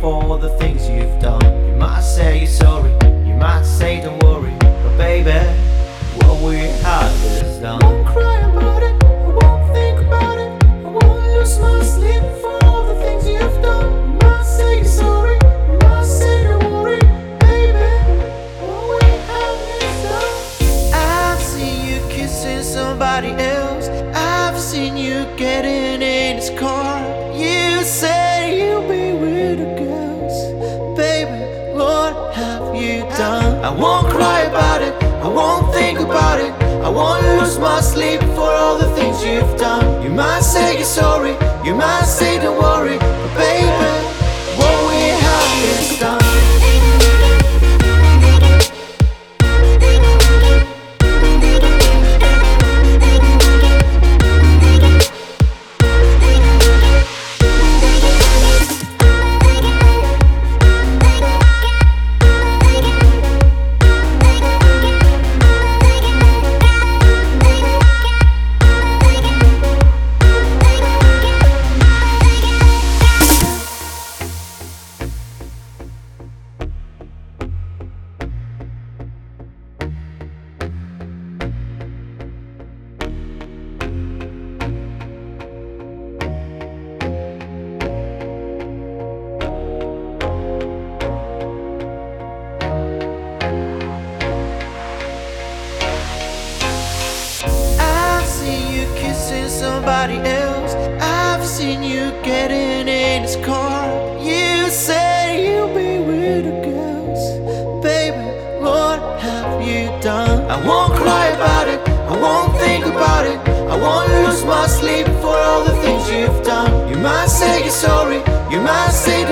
for the things you've done. You might say you're sorry, you might say don't worry, but baby, what we have is done. Won't cry about it, I won't think about it, I won't lose my sleep for all the things you've done. You might say you're sorry, you might say don't worry, baby, what we have is done. I've seen you kissing somebody else. I've seen you getting in his car. Done? I won't cry about it. I won't think about it. I won't lose my sleep for all the things you've done. You might say you're sorry. You might say don't worry. Kissing somebody else. I've seen you getting in his car. You say you'll be with the girls. Baby, what have you done? I won't cry about it. I won't think about it. I won't lose my sleep for all the things you've done. You might say you're sorry. You might say